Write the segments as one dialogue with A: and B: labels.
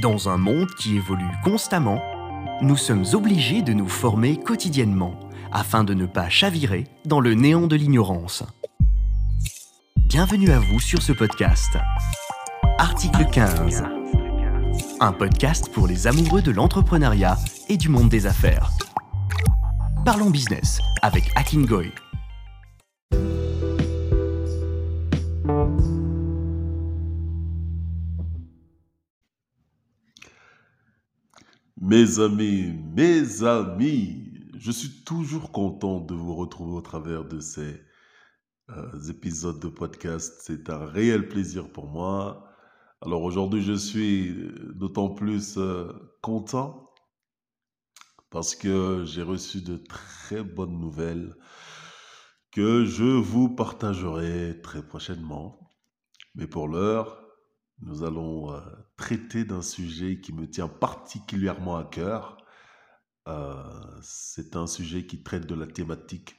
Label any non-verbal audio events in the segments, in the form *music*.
A: Dans un monde qui évolue constamment, nous sommes obligés de nous former quotidiennement afin de ne pas chavirer dans le néant de l'ignorance. Bienvenue à vous sur ce podcast. Article 15. Un podcast pour les amoureux de l'entrepreneuriat et du monde des affaires. Parlons business avec Akin Goy.
B: Mes amis, mes amis, je suis toujours content de vous retrouver au travers de ces euh, épisodes de podcast. C'est un réel plaisir pour moi. Alors aujourd'hui, je suis d'autant plus euh, content parce que j'ai reçu de très bonnes nouvelles que je vous partagerai très prochainement. Mais pour l'heure, nous allons euh, traiter d'un sujet qui me tient particulièrement à cœur. Euh, c'est un sujet qui traite de la thématique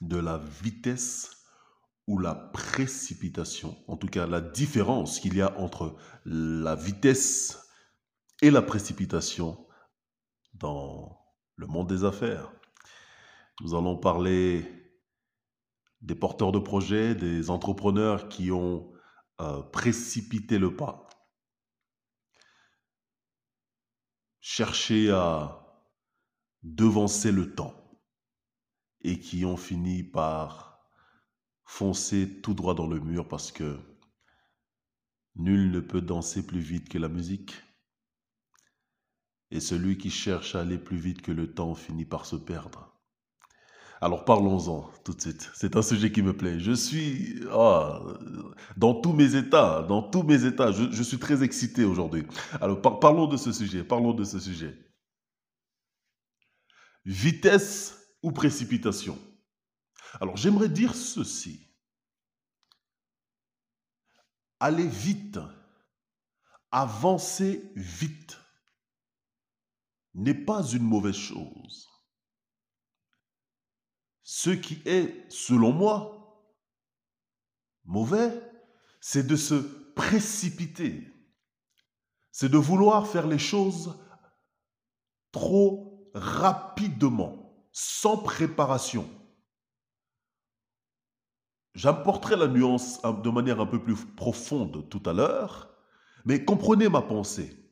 B: de la vitesse ou la précipitation. En tout cas, la différence qu'il y a entre la vitesse et la précipitation dans le monde des affaires. Nous allons parler des porteurs de projets, des entrepreneurs qui ont euh, précipiter le pas. Chercher à devancer le temps et qui ont fini par foncer tout droit dans le mur parce que nul ne peut danser plus vite que la musique. Et celui qui cherche à aller plus vite que le temps finit par se perdre. Alors parlons-en tout de suite. C'est un sujet qui me plaît. Je suis ah, dans tous mes états, dans tous mes états. Je, suis très excité aujourd'hui. Alors parlons de ce sujet. Parlons de ce sujet. Vitesse ou précipitation? Alors j'aimerais dire ceci. Aller vite, avancer vite n'est pas une mauvaise chose. Ce qui est, selon moi, mauvais, c'est de se précipiter. C'est de vouloir faire les choses trop rapidement, sans préparation. J'apporterai la nuance de manière un peu plus profonde tout à l'heure, mais comprenez ma pensée.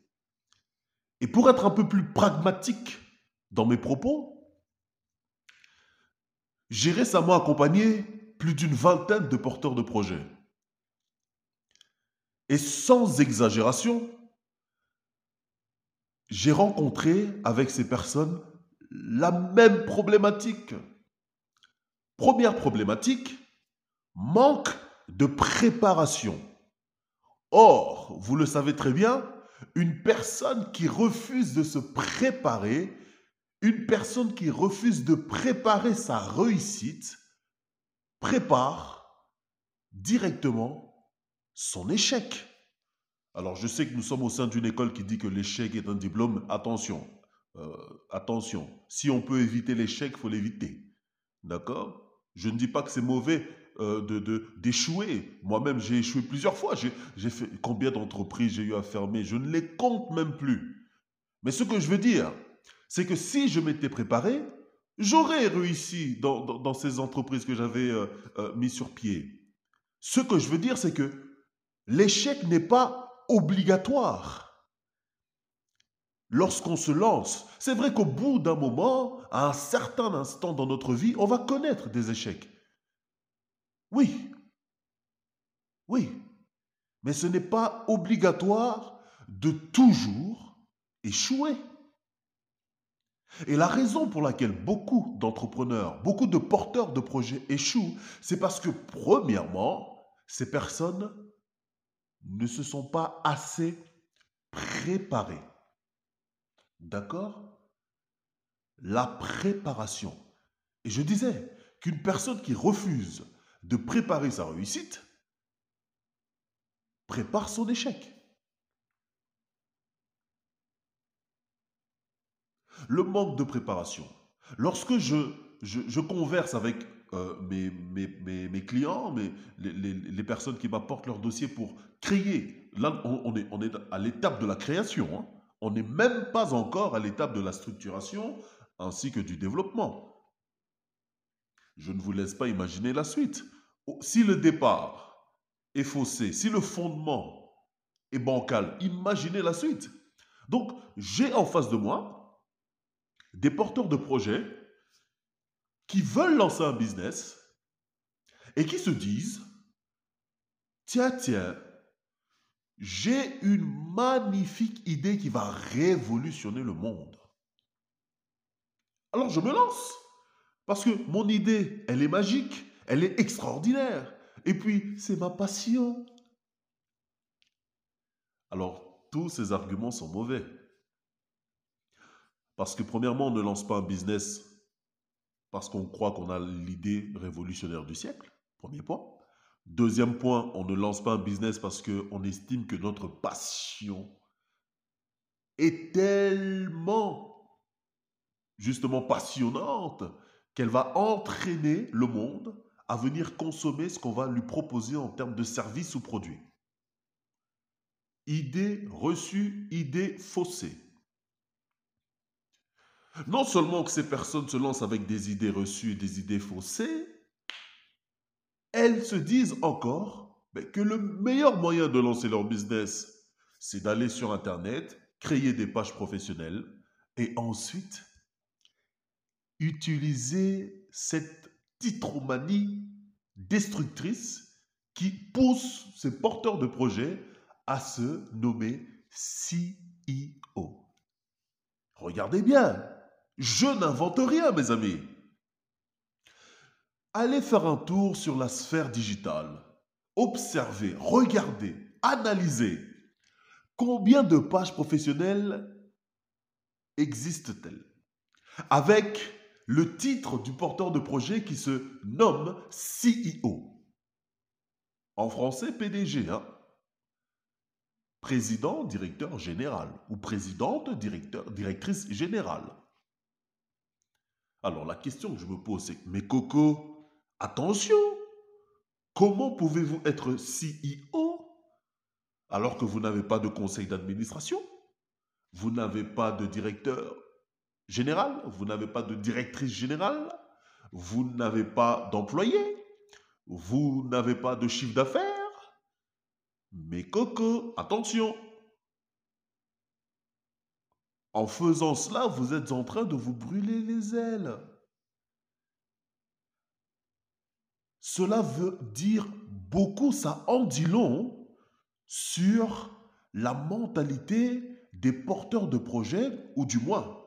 B: Et pour être un peu plus pragmatique dans mes propos, j'ai récemment accompagné plus d'une vingtaine de porteurs de projets. Et sans exagération, j'ai rencontré avec ces personnes la même problématique. Première problématique, manque de préparation. Or, vous le savez très bien, une personne qui refuse de se préparer une personne qui refuse de préparer sa réussite prépare directement son échec. Alors je sais que nous sommes au sein d'une école qui dit que l'échec est un diplôme. Attention, euh, attention. Si on peut éviter l'échec, faut l'éviter. D'accord? Je ne dis pas que c'est mauvais euh, d'échouer. Moi-même, j'ai échoué plusieurs fois. J'ai fait combien d'entreprises j'ai eu à fermer? Je ne les compte même plus. Mais ce que je veux dire, c'est que si je m'étais préparé, j'aurais réussi dans, ces entreprises que j'avais euh, euh, mis sur pied. Ce que je veux dire, c'est que l'échec n'est pas obligatoire. Lorsqu'on se lance, c'est vrai qu'au bout d'un moment, à un certain instant dans notre vie, on va connaître des échecs. Oui. Oui. Mais ce n'est pas obligatoire de toujours échouer. Et la raison pour laquelle beaucoup d'entrepreneurs, beaucoup de porteurs de projets échouent, c'est parce que, premièrement, ces personnes ne se sont pas assez préparées. D'accord? La préparation. Et je disais qu'une personne qui refuse de préparer sa réussite prépare son échec. Le manque de préparation. Lorsque je, je, converse avec mes, mes, clients, mes, les, personnes qui m'apportent leur dossier pour créer. Là, on, est, on est à l'étape de la création. Hein. On n'est même pas encore à l'étape de la structuration ainsi que du développement. Je ne vous laisse pas imaginer la suite. Si le départ est faussé, si le fondement est bancal, imaginez la suite. Donc, j'ai en face de moi des porteurs de projets qui veulent lancer un business et qui se disent, tiens, tiens, j'ai une magnifique idée qui va révolutionner le monde. Alors je me lance. Parce que mon idée, elle est magique, elle est extraordinaire. Et puis, c'est ma passion. Alors, tous ces arguments sont mauvais. Parce que premièrement, on ne lance pas un business parce qu'on croit qu'on a l'idée révolutionnaire du siècle. Premier point. Deuxième point, on ne lance pas un business parce qu'on estime que notre passion est tellement justement passionnante qu'elle va entraîner le monde à venir consommer ce qu'on va lui proposer en termes de services ou produits. Idée reçue, idée faussée. Non seulement que ces personnes se lancent avec des idées reçues et des idées faussées, elles se disent encore que le meilleur moyen de lancer leur business, c'est d'aller sur Internet, créer des pages professionnelles et ensuite utiliser cette titromanie destructrice qui pousse ces porteurs de projets à se nommer CEO. Regardez bien, je n'invente rien, mes amis. Allez faire un tour sur la sphère digitale. Observez, regardez, analysez. Combien de pages professionnelles existent-elles? Avec le titre du porteur de projet qui se nomme CEO. En français, PDG. Hein. Président, directeur général. Ou présidente, directrice générale. Alors la question que je me pose, c'est, mais Coco, attention, comment pouvez-vous être CEO alors que vous n'avez pas de conseil d'administration? Vous n'avez pas de directeur général, vous n'avez pas de directrice générale, vous n'avez pas d'employé, vous n'avez pas de chiffre d'affaires? Mais Coco, attention. En faisant cela, vous êtes en train de vous brûler les ailes. Cela veut dire beaucoup, ça en dit long sur la mentalité des porteurs de projets, ou du moins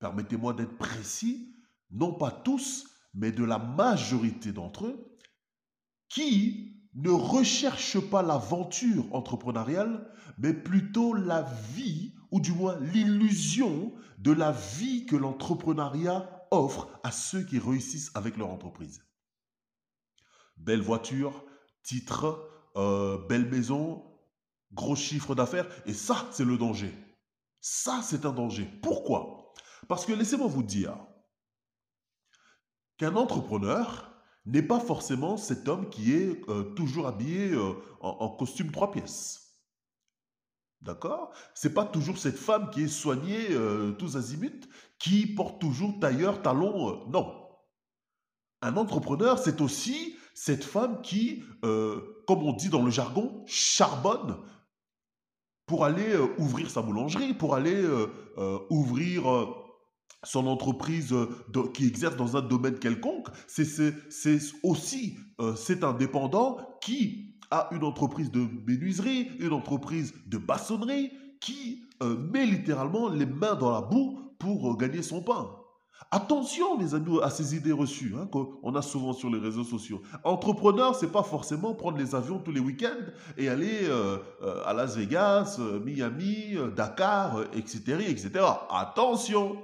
B: permettez-moi d'être précis, non pas tous, mais de la majorité d'entre eux, qui ne recherchent pas l'aventure entrepreneuriale, mais plutôt la vie, ou du moins l'illusion de la vie que l'entrepreneuriat offre à ceux qui réussissent avec leur entreprise. Belle voiture, titre, euh, belle maison, gros chiffre d'affaires, et ça, c'est le danger. Ça, c'est un danger. Pourquoi? Parce que laissez-moi vous dire qu'un entrepreneur n'est pas forcément cet homme qui est euh, toujours habillé euh, en, costume trois pièces. D'accord? C'est pas toujours cette femme qui est soignée euh, tous azimuts, qui porte toujours tailleur, talon. non. Un entrepreneur, c'est aussi cette femme qui, comme on dit dans le jargon, charbonne pour aller ouvrir sa boulangerie, pour aller ouvrir son entreprise euh, qui exerce dans un domaine quelconque, c'est aussi euh, cet indépendant qui a une entreprise de menuiserie, une entreprise de maçonnerie, qui euh, met littéralement les mains dans la boue pour gagner son pain. Attention, les amis, à ces idées reçues hein, qu'on a souvent sur les réseaux sociaux. Entrepreneur, c'est pas forcément prendre les avions tous les week-ends et aller à Las Vegas, Miami, Dakar, etc., etc. Attention.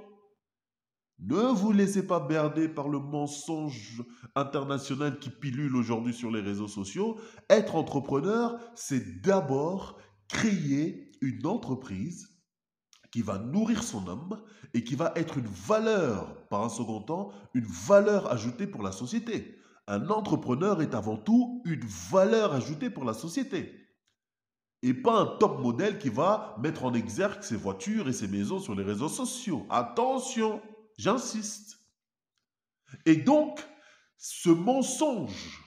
B: Ne vous laissez pas berner par le mensonge international qui pilule aujourd'hui sur les réseaux sociaux. Être entrepreneur, c'est d'abord créer une entreprise qui va nourrir son âme et qui va être une valeur, par un second temps, une valeur ajoutée pour la société. Un entrepreneur est avant tout une valeur ajoutée pour la société. Et pas un top modèle qui va mettre en exergue ses voitures et ses maisons sur les réseaux sociaux. Attention, j'insiste. Et donc, ce mensonge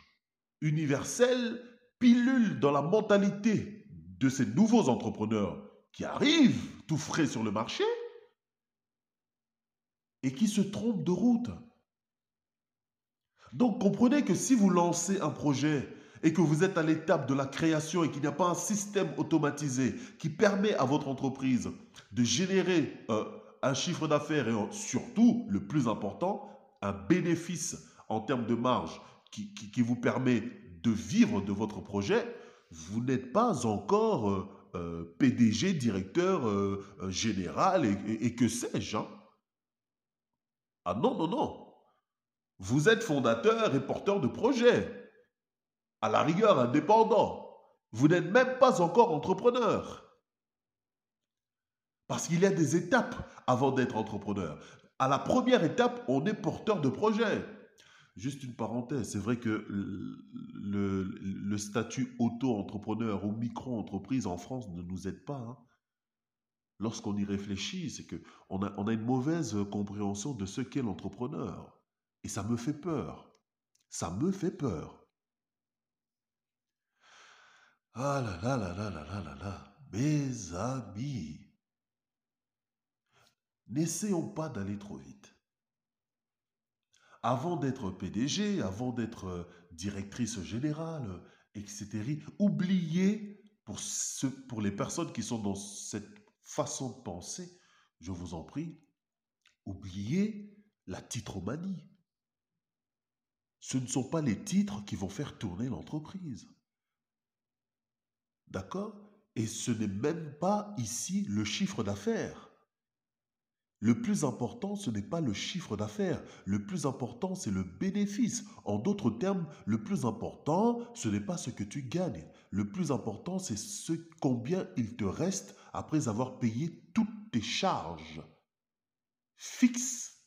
B: universel pilule dans la mentalité de ces nouveaux entrepreneurs qui arrivent tout frais sur le marché et qui se trompent de route. Donc comprenez que si vous lancez un projet et que vous êtes à l'étape de la création et qu'il n'y a pas un système automatisé qui permet à votre entreprise de générer euh, un chiffre d'affaires et surtout, le plus important, un bénéfice en termes de marge qui, vous permet de vivre de votre projet, vous n'êtes pas encore euh, euh, PDG, directeur euh, général et, que sais-je. Hein. Ah non, non, non. Vous êtes fondateur et porteur de projet. À la rigueur indépendant. Vous n'êtes même pas encore entrepreneur. Parce qu'il y a des étapes avant d'être entrepreneur. À la première étape, on est porteur de projet. Juste une parenthèse, c'est vrai que le, statut auto-entrepreneur ou micro-entreprise en France ne nous aide pas. Hein. Lorsqu'on y réfléchit, c'est qu'on a, on a une mauvaise compréhension de ce qu'est l'entrepreneur. Et ça me fait peur. Ça me fait peur. Ah là là là là là là là là. Mes amis, n'essayons pas d'aller trop vite avant d'être PDG, avant d'être euh, directrice générale, etc., oubliez, pour, pour les personnes qui sont dans cette façon de penser, je vous en prie, oubliez la titromanie. Ce ne sont pas les titres qui vont faire tourner l'entreprise. D'accord? Et ce n'est même pas ici le chiffre d'affaires. Le plus important, ce n'est pas le chiffre d'affaires. Le plus important, c'est le bénéfice. En d'autres termes, le plus important, ce n'est pas ce que tu gagnes. Le plus important, c'est ce combien il te reste après avoir payé toutes tes charges fixes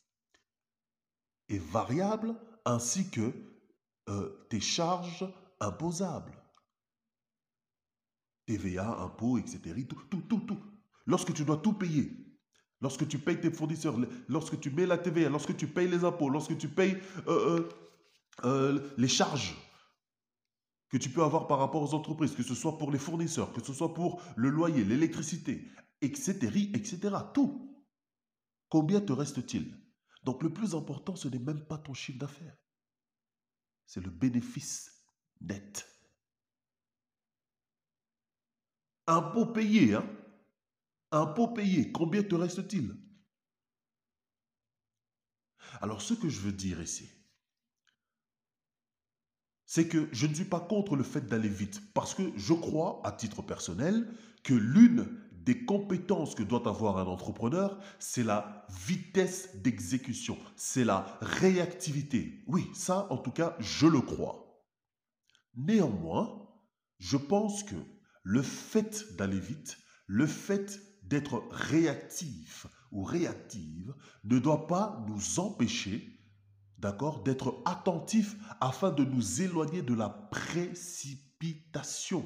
B: et variables, ainsi que euh, tes charges imposables. TVA, impôts, etc. Lorsque tu dois tout payer, Lorsque tu payes tes fournisseurs, lorsque tu mets la TVA, lorsque tu payes les impôts, lorsque tu payes euh, euh, euh, les charges que tu peux avoir par rapport aux entreprises, que ce soit pour les fournisseurs, que ce soit pour le loyer, l'électricité, etc., etc., tout. Combien te reste-t-il? Donc le plus important, ce n'est même pas ton chiffre d'affaires. C'est le bénéfice net. Impôt payé, hein Impôt payé, combien te reste-t-il? Alors ce que je veux dire ici, c'est que je ne suis pas contre le fait d'aller vite, parce que je crois, à titre personnel, que l'une des compétences que doit avoir un entrepreneur, c'est la vitesse d'exécution, c'est la réactivité. Oui, ça, en tout cas, je le crois. Néanmoins, je pense que le fait d'aller vite, le fait d'être réactif ou réactive ne doit pas nous empêcher, d'accord, d'être attentif afin de nous éloigner de la précipitation.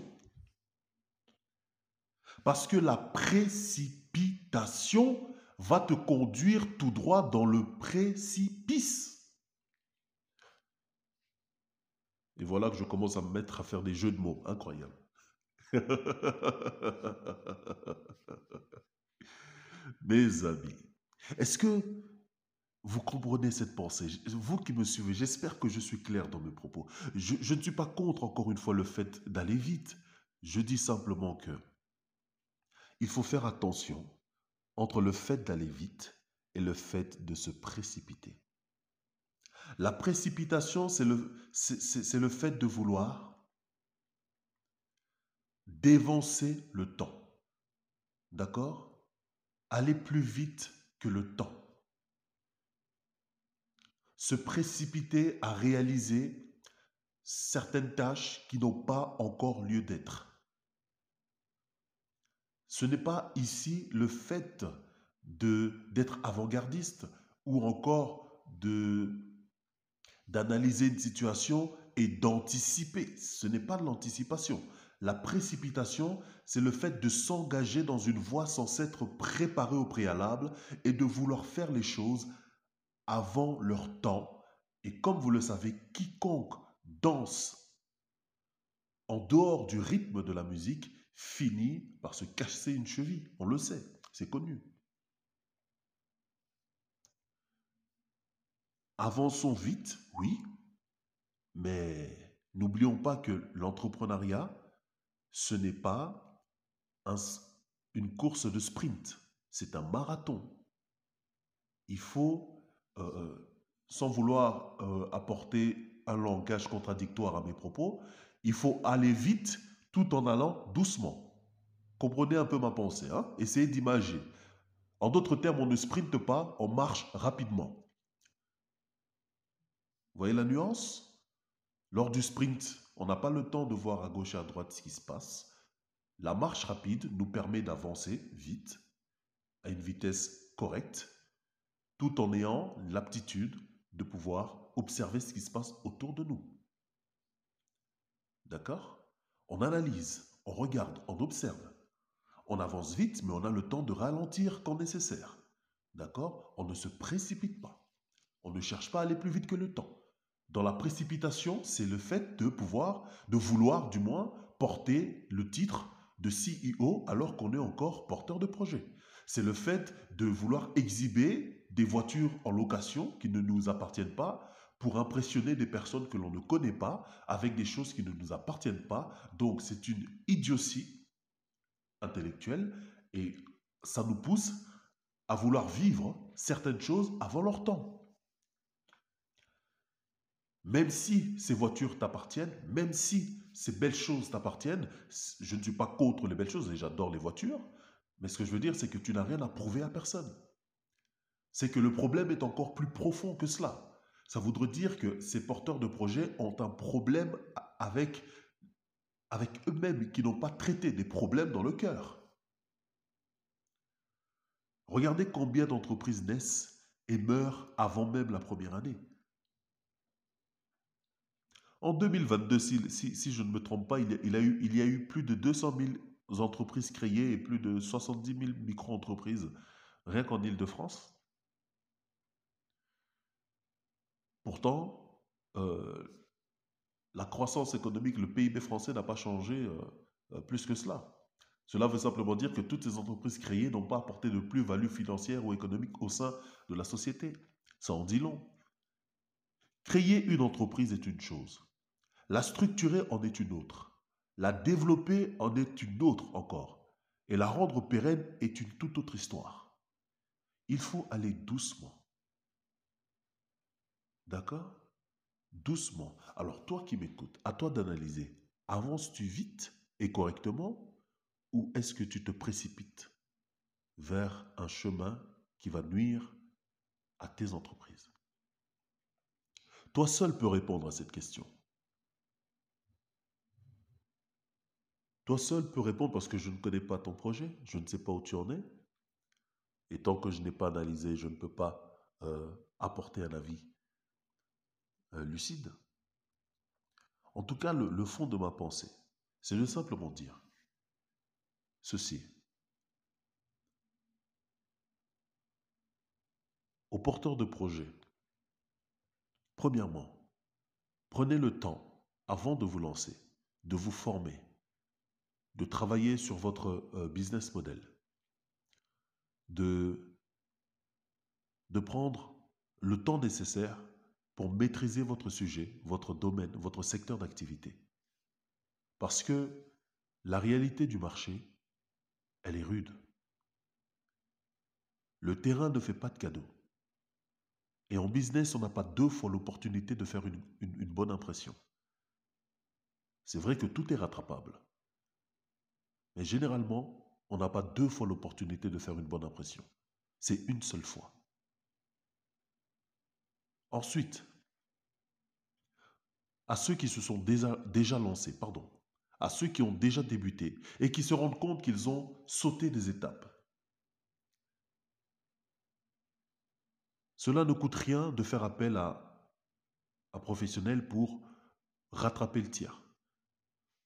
B: Parce que la précipitation va te conduire tout droit dans le précipice. Et voilà que je commence à me mettre à faire des jeux de mots incroyables. *laughs* Mes amis, est-ce que vous comprenez cette pensée? Vous qui me suivez, j'espère que je suis clair dans mes propos. Je, ne suis pas contre, encore une fois, le fait d'aller vite. Je dis simplement que il faut faire attention entre le fait d'aller vite et le fait de se précipiter. La précipitation, c'est le, c'est le fait de vouloir dévancer le temps. D'accord? Aller plus vite que le temps. Se précipiter à réaliser certaines tâches qui n'ont pas encore lieu d'être. Ce n'est pas ici le fait d'être avant-gardiste ou encore d'analyser une situation et d'anticiper. Ce n'est pas l'anticipation. La précipitation, c'est le fait de s'engager dans une voie sans s'être préparé au préalable et de vouloir faire les choses avant leur temps. Et comme vous le savez, quiconque danse en dehors du rythme de la musique finit par se casser une cheville. On le sait, c'est connu. Avançons vite, oui, mais n'oublions pas que l'entrepreneuriat, ce n'est pas une course de sprint, c'est un marathon. Il faut, euh, euh, sans vouloir euh, apporter un langage contradictoire à mes propos, il faut aller vite tout en allant doucement. Comprenez un peu ma pensée, hein? essayez d'imager. En d'autres termes, on ne sprinte pas, on marche rapidement. Vous voyez la nuance? Lors du sprint, on n'a pas le temps de voir à gauche et à droite ce qui se passe. La marche rapide nous permet d'avancer vite, à une vitesse correcte, tout en ayant l'aptitude de pouvoir observer ce qui se passe autour de nous. D'accord? On analyse, on regarde, on observe. On avance vite, mais on a le temps de ralentir quand nécessaire. D'accord? On ne se précipite pas. On ne cherche pas à aller plus vite que le temps. Dans la précipitation, c'est le fait de pouvoir, de vouloir du moins, porter le titre de CEO alors qu'on est encore porteur de projet. C'est le fait de vouloir exhiber des voitures en location qui ne nous appartiennent pas pour impressionner des personnes que l'on ne connaît pas avec des choses qui ne nous appartiennent pas. Donc c'est une idiotie intellectuelle et ça nous pousse à vouloir vivre certaines choses avant leur temps. Même si ces voitures t'appartiennent, même si ces belles choses t'appartiennent, je ne suis pas contre les belles choses et j'adore les voitures, mais ce que je veux dire, c'est que tu n'as rien à prouver à personne. C'est que le problème est encore plus profond que cela. Ça voudrait dire que ces porteurs de projets ont un problème avec, avec eux-mêmes, qui n'ont pas traité des problèmes dans le cœur. Regardez combien d'entreprises naissent et meurent avant même la première année. En 2022, si, je ne me trompe pas, il, y a eu plus de 200 000 entreprises créées et plus de 70 000 micro-entreprises, rien qu'en Ile-de-France. Pourtant, euh, la croissance économique, le PIB français n'a pas changé euh, euh, plus que cela. Cela veut simplement dire que toutes ces entreprises créées n'ont pas apporté de plus-value financière ou économique au sein de la société. Ça en dit long. Créer une entreprise est une chose. La structurer en est une autre. La développer en est une autre encore. Et la rendre pérenne est une toute autre histoire. Il faut aller doucement. D'accord? Doucement. Alors toi qui m'écoutes, à toi d'analyser. Avances-tu vite et correctement ou est-ce que tu te précipites vers un chemin qui va nuire à tes entreprises? Toi seul peux répondre à cette question. Toi seul peux répondre parce que je ne connais pas ton projet, je ne sais pas où tu en es. Et tant que je n'ai pas analysé, je ne peux pas euh, apporter un avis euh, lucide. En tout cas, le, le fond de ma pensée, c'est de simplement dire ceci. Aux porteurs de projet, premièrement, prenez le temps, avant de vous lancer, de vous former, de travailler sur votre euh, business model, de, prendre le temps nécessaire pour maîtriser votre sujet, votre domaine, votre secteur d'activité. Parce que la réalité du marché, elle est rude. Le terrain ne fait pas de cadeaux. Et en business, on n'a pas deux fois l'opportunité de faire une bonne impression. C'est vrai que tout est rattrapable. Mais généralement, on n'a pas deux fois l'opportunité de faire une bonne impression. C'est une seule fois. Ensuite, à ceux qui se sont déjà, lancés, pardon, à ceux qui ont déjà débuté et qui se rendent compte qu'ils ont sauté des étapes. Cela ne coûte rien de faire appel à un professionnel pour rattraper le tir,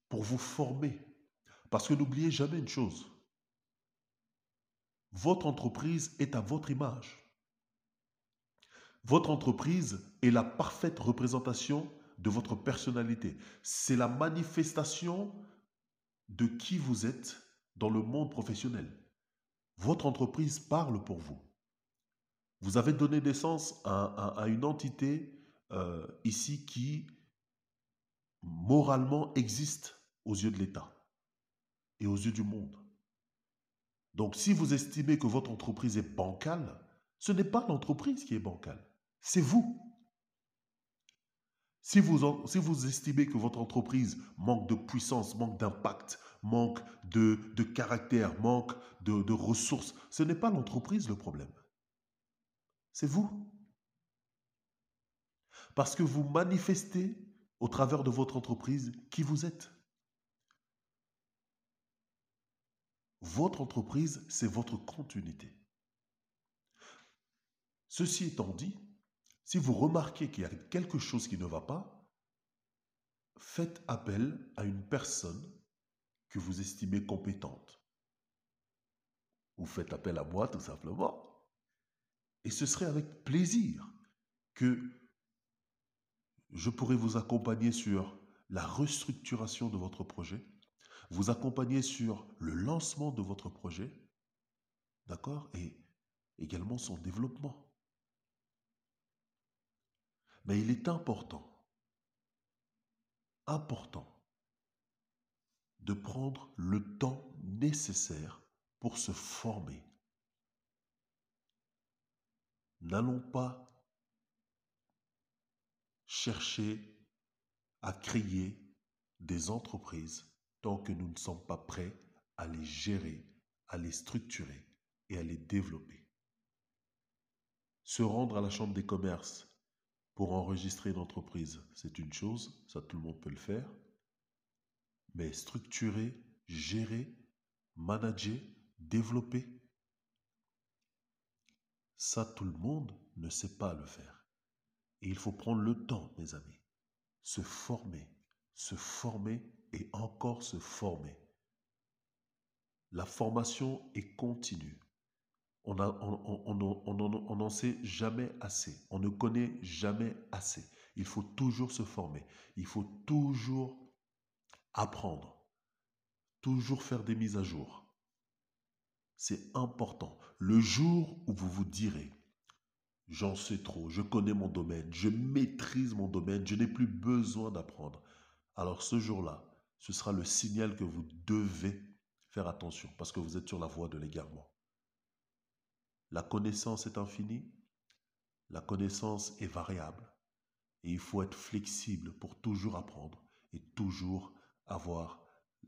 B: pour vous former. Parce que n'oubliez jamais une chose, votre entreprise est à votre image. Votre entreprise est la parfaite représentation de votre personnalité. C'est la manifestation de qui vous êtes dans le monde professionnel. Votre entreprise parle pour vous. Vous avez donné naissance à, une entité euh, ici qui moralement existe aux yeux de l'État et aux yeux du monde. Donc si vous estimez que votre entreprise est bancale, ce n'est pas l'entreprise qui est bancale, c'est vous. Si vous, si vous estimez que votre entreprise manque de puissance, manque d'impact, manque de, caractère, manque de, de ressources, ce n'est pas l'entreprise le problème. C'est vous. Parce que vous manifestez au travers de votre entreprise qui vous êtes. Votre entreprise, c'est votre continuité. Ceci étant dit, si vous remarquez qu'il y a quelque chose qui ne va pas, faites appel à une personne que vous estimez compétente. Ou faites appel à moi tout simplement. Et ce serait avec plaisir que je pourrais vous accompagner sur la restructuration de votre projet, vous accompagner sur le lancement de votre projet, d'accord, et également son développement. Mais il est important, important, de prendre le temps nécessaire pour se former. N'allons pas chercher à créer des entreprises que nous ne sommes pas prêts à les gérer, à les structurer et à les développer. Se rendre à la Chambre des commerces pour enregistrer une entreprise, c'est une chose, ça tout le monde peut le faire. Mais structurer, gérer, manager, développer, ça tout le monde ne sait pas le faire. Et il faut prendre le temps, mes amis, se former, se former et encore se former. La formation est continue. On n'en sait jamais assez. On ne connaît jamais assez. Il faut toujours se former. Il faut toujours apprendre. Toujours faire des mises à jour. C'est important. Le jour où vous vous direz, j'en sais trop, je connais mon domaine, je maîtrise mon domaine, je n'ai plus besoin d'apprendre. Alors ce jour-là, ce sera le signal que vous devez faire attention parce que vous êtes sur la voie de l'égarement. La connaissance est infinie, la connaissance est variable et il faut être flexible pour toujours apprendre et toujours avoir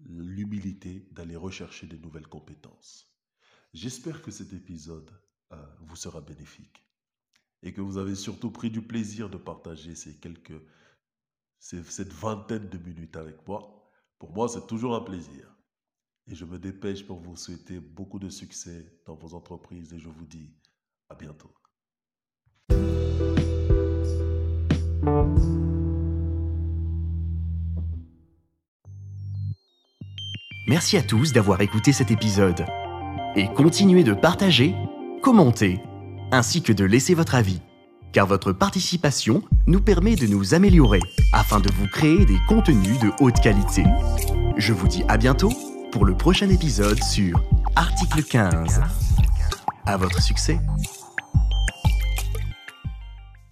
B: l'humilité d'aller rechercher des nouvelles compétences. J'espère que cet épisode euh, vous sera bénéfique et que vous avez surtout pris du plaisir de partager ces quelques, cette vingtaine de minutes avec moi. Pour moi, c'est toujours un plaisir. Et je me dépêche pour vous souhaiter beaucoup de succès dans vos entreprises et je vous dis à bientôt.
A: Merci à tous d'avoir écouté cet épisode. Et continuez de partager, commenter, ainsi que de laisser votre avis, car votre participation nous permet de nous améliorer afin de vous créer des contenus de haute qualité. Je vous dis à bientôt pour le prochain épisode sur Article 15. À votre succès